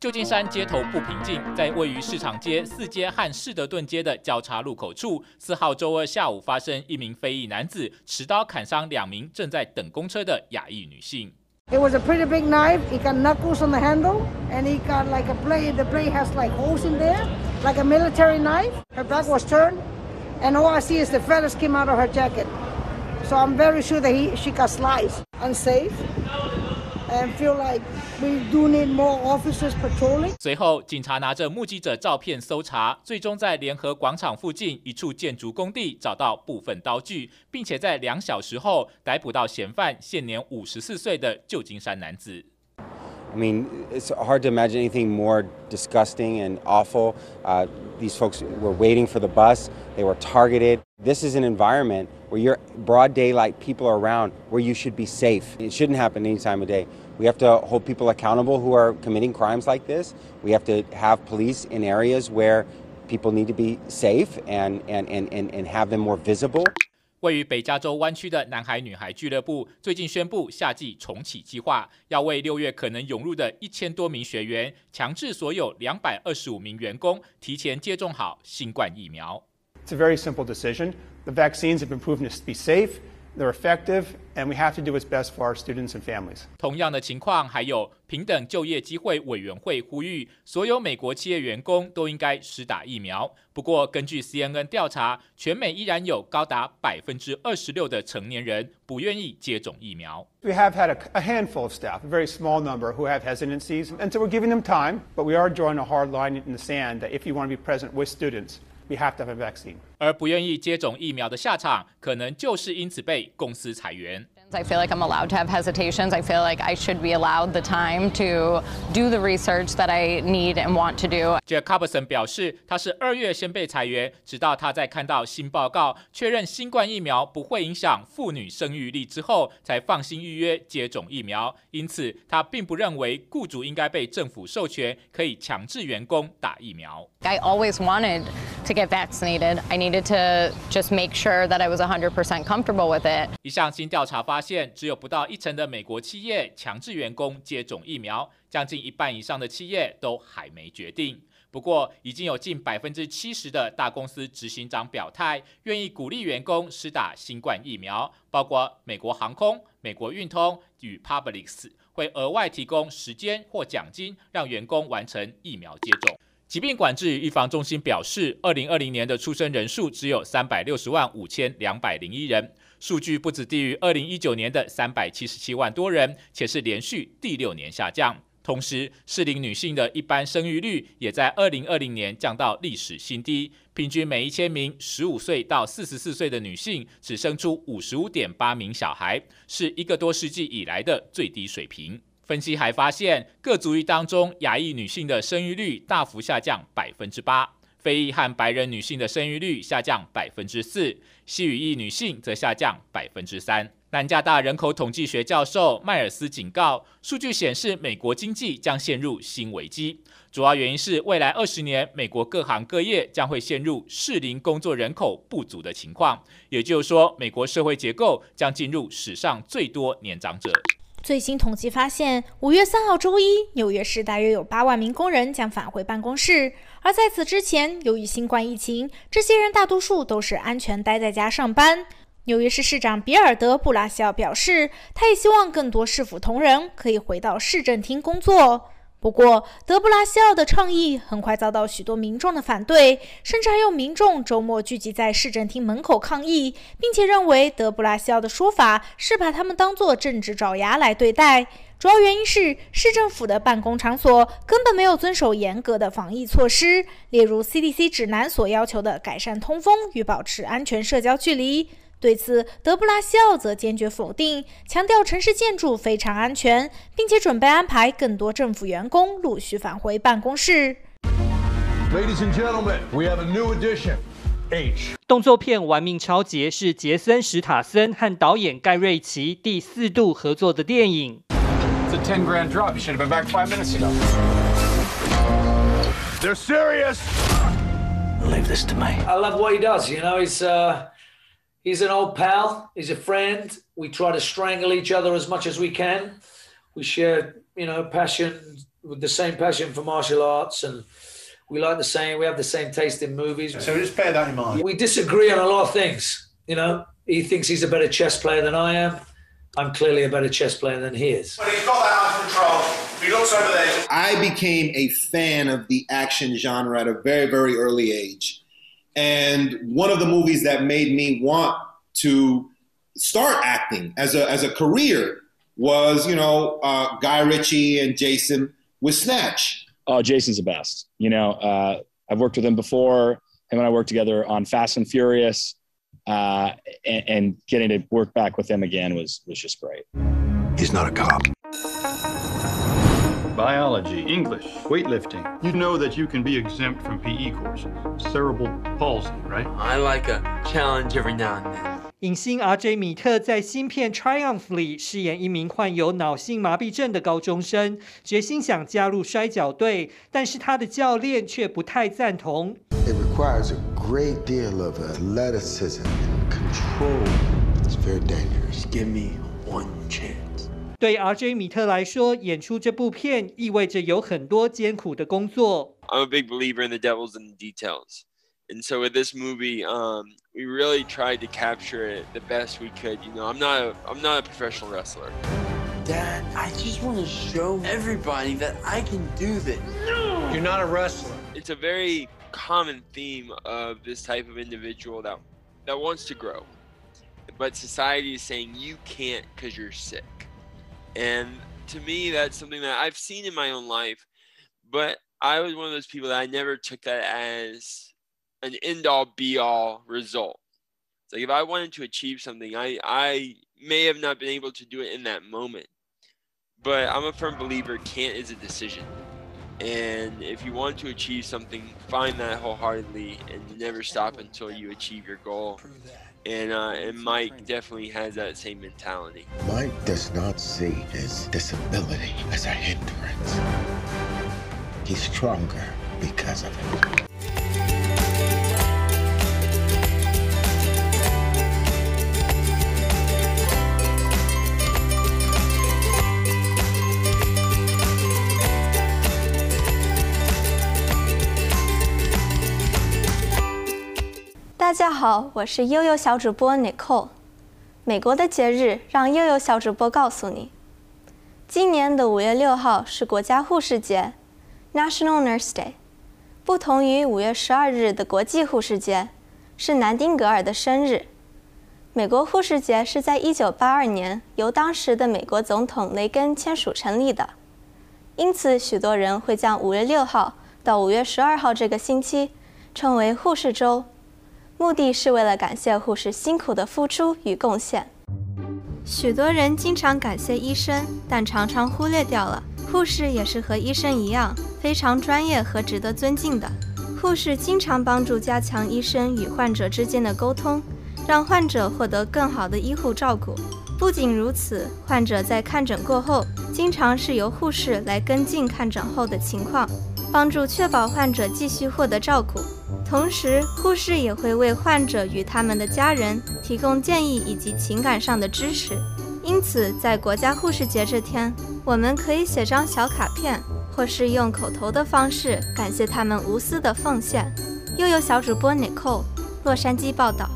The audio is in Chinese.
旧金山街头不平静，在位于市场街四街和士德顿街的交叉路口处，四号周二下午发生一名非裔男子持刀砍伤两名正在等公车的亚裔女性。It was a pretty big knife. It got knuckles on the handle, and it got like a blade. The blade has like holes in there, like a military knife. Her back was turned, and all I see is the feathers came out of her jacket. So I'm very sure that he, she got sliced. Unsafe. And feel like we do need more officers patrolling. 随后，警察拿着目击者照片搜查，最终在联合广场附近一处建筑工地找到部分刀具，并且在两小时后逮捕到嫌犯，现年五十四岁的旧金山男子。I mean, it's hard to imagine anything more disgusting and awful. Uh, these folks were waiting for the bus. They were targeted. This is an environment where you're broad daylight, people are around, where you should be safe. It shouldn't happen any time of day. We have to hold people accountable who are committing crimes like this. We have to have police in areas where people need to be safe and, and, and, and, and have them more visible. 位于北加州湾区的男孩女孩俱乐部最近宣布夏季重启计划，要为六月可能涌入的一千多名学员，强制所有两百二十五名员工提前接种好新冠疫苗。 It's a very simple decision. The vaccines have been proven to be safe. They're effective, and we have to do what's best for our students and families. 同样的情况，还有平等就业机会委员会呼吁所有美国企业员工都应该施打疫苗。不过，根据 CNN 调查，全美依然有高达百分之二十六的成年人不愿意接种疫苗。We have had a, a handful of staff, a very small number, who have hesitancies, and so we're giving them time, but we are drawing a hard line in the sand that if you want to be present with students, We have to have a vaccine. 而不愿意接种疫苗的下场，可能就是因此被公司裁员。I feel like I'm allowed to have hesitations. I feel like I should be allowed the time to do the research that I need and want to do. Jack Carberson 表示，他是二月先被裁员，直到他在看到新报告确认新冠疫苗不会影响妇女生育力之后，才放心预约接种疫苗。因此，他并不认为雇主应该被政府授权可以强制员工打疫苗。I always wanted to get vaccinated. I needed to just make sure that I was 100% comfortable with it. 一项新调查发 发现，只有不到一成的美国企业强制员工接种疫苗，将近一半以上的企业都还没决定。不过，已经有近百分之七十的大公司执行长表态，愿意鼓励员工施打新冠疫苗，包括美国航空、美国运通与 Publix 会额外提供时间或奖金，让员工完成疫苗接种。疾病管制与预防中心表示，二零二零年的出生人数只有三百六十万五千两百零一人，数据不止低于二零一九年的三百七十七万多人，且是连续第六年下降。同时，适龄女性的一般生育率也在二零二零年降到历史新低，平均每一千名十五岁到四十四岁的女性只生出五十五点八名小孩，是一个多世纪以来的最低水平。分析还发现，各族裔当中，亚裔女性的生育率大幅下降百分之八，非裔和白人女性的生育率下降百分之四，西语裔女性则下降百分之三。南加大人口统计学教授迈尔斯警告，数据显示美国经济将陷入新危机，主要原因是未来二十年美国各行各业将会陷入适龄工作人口不足的情况，也就是说，美国社会结构将进入史上最多年长者。最新统计发现，五月三号周一，纽约市大约有八万名工人将返回办公室。而在此之前，由于新冠疫情，这些人大多数都是安全待在家上班。纽约市市长比尔德·布拉西奥表示，他也希望更多市府同仁可以回到市政厅工作。不过，德布拉西奥的倡议很快遭到许多民众的反对，甚至还有民众周末聚集在市政厅门口抗议，并且认为德布拉西奥的说法是把他们当作政治爪牙来对待。主要原因是市政府的办公场所根本没有遵守严格的防疫措施，例如 CDC 指南所要求的改善通风与保持安全社交距离。对此，德布拉西奥则坚决否定，强调城市建筑非常安全，并且准备安排更多政府员工陆续返回办公室。Ladies and gentlemen, we have a new addition. H 动作片《玩命超杰》是杰森·史塔森和导演盖瑞奇第四度合作的电影。It's a ten grand drop. You should have been back five minutes ago. They're serious. Leave this to me. I love what he does. You know, he's uh. He's an old pal. He's a friend. We try to strangle each other as much as we can. We share, you know, passion, with the same passion for martial arts and we like the same we have the same taste in movies. So just bear that in mind. We disagree on a lot of things you know. He thinks he's a better chess player than i am. I'm clearly a better chess player than he is. But he's got that under control. He looks over there. I became a fan of the action genre at a very very early age and one of the movies that made me want to start acting as a as a career was you know uh, Guy Ritchie and Jason with Snatch. Oh, Jason's the best. You know, uh, I've worked with him before. Him and I worked together on Fast and Furious, uh, and, and getting to work back with him again was was just great. He's not a cop Biology, English, weightlifting. You know that you can be exempt from PE courses. Cerebral palsy, right? I like a challenge every now and then. 影星 RJ 米特在新片《Triumph》里饰演一名患有脑性麻痹症的高中生，决心想加入摔角队，但是他的教练却不太赞同。It requires a great deal of athleticism and control. It's very dangerous. Give me one chance. 对 RJ 米特来说，演出这部片意味着有很多艰苦的工作。 I'm a big believer in the devil's in the details. And so with this movie, um, we really tried to capture it the best we could. You know, I'm not a, I'm not a professional wrestler. Dad, I just want to show everybody that I can do this. No! You're not a wrestler. It's a very common theme of this type of individual that that wants to grow. But society is saying you can't because you're sick. And to me, that's something that I've seen in my own life. But I was one of those people that I never took that as an end all be all result. It's like if I wanted to achieve something, I, I may have not been able to do it in that moment. But I'm a firm believer can't is a decision. And if you want to achieve something, find that wholeheartedly and never stop until you achieve your goal. And, uh, and Mike definitely has that same mentality. Mike does not see his disability as a hindrance. He's stronger because of it. 大家好，我是悠悠小主播 Nicole。美国的节日，让悠悠小主播告诉你，今年的五月六号是国家护士节 （National Nurse Day）。不同于五月十二日的国际护士节，是南丁格尔的生日。美国护士节是在一九八二年由当时的美国总统雷根签署成立的，因此许多人会将五月六号到五月十二号这个星期称为护士周。目的是为了感谢护士辛苦的付出与贡献。许多人经常感谢医生，但常常忽略掉了，护士也是和医生一样，非常专业和值得尊敬的。护士经常帮助加强医生与患者之间的沟通，让患者获得更好的医护照顾。不仅如此，患者在看诊过后，经常是由护士来跟进看诊后的情况，帮助确保患者继续获得照顾。同时，护士也会为患者与他们的家人提供建议以及情感上的支持。因此，在国家护士节这天，我们可以写张小卡片，或是用口头的方式感谢他们无私的奉献。又有小主播 Nicole，洛杉矶报道。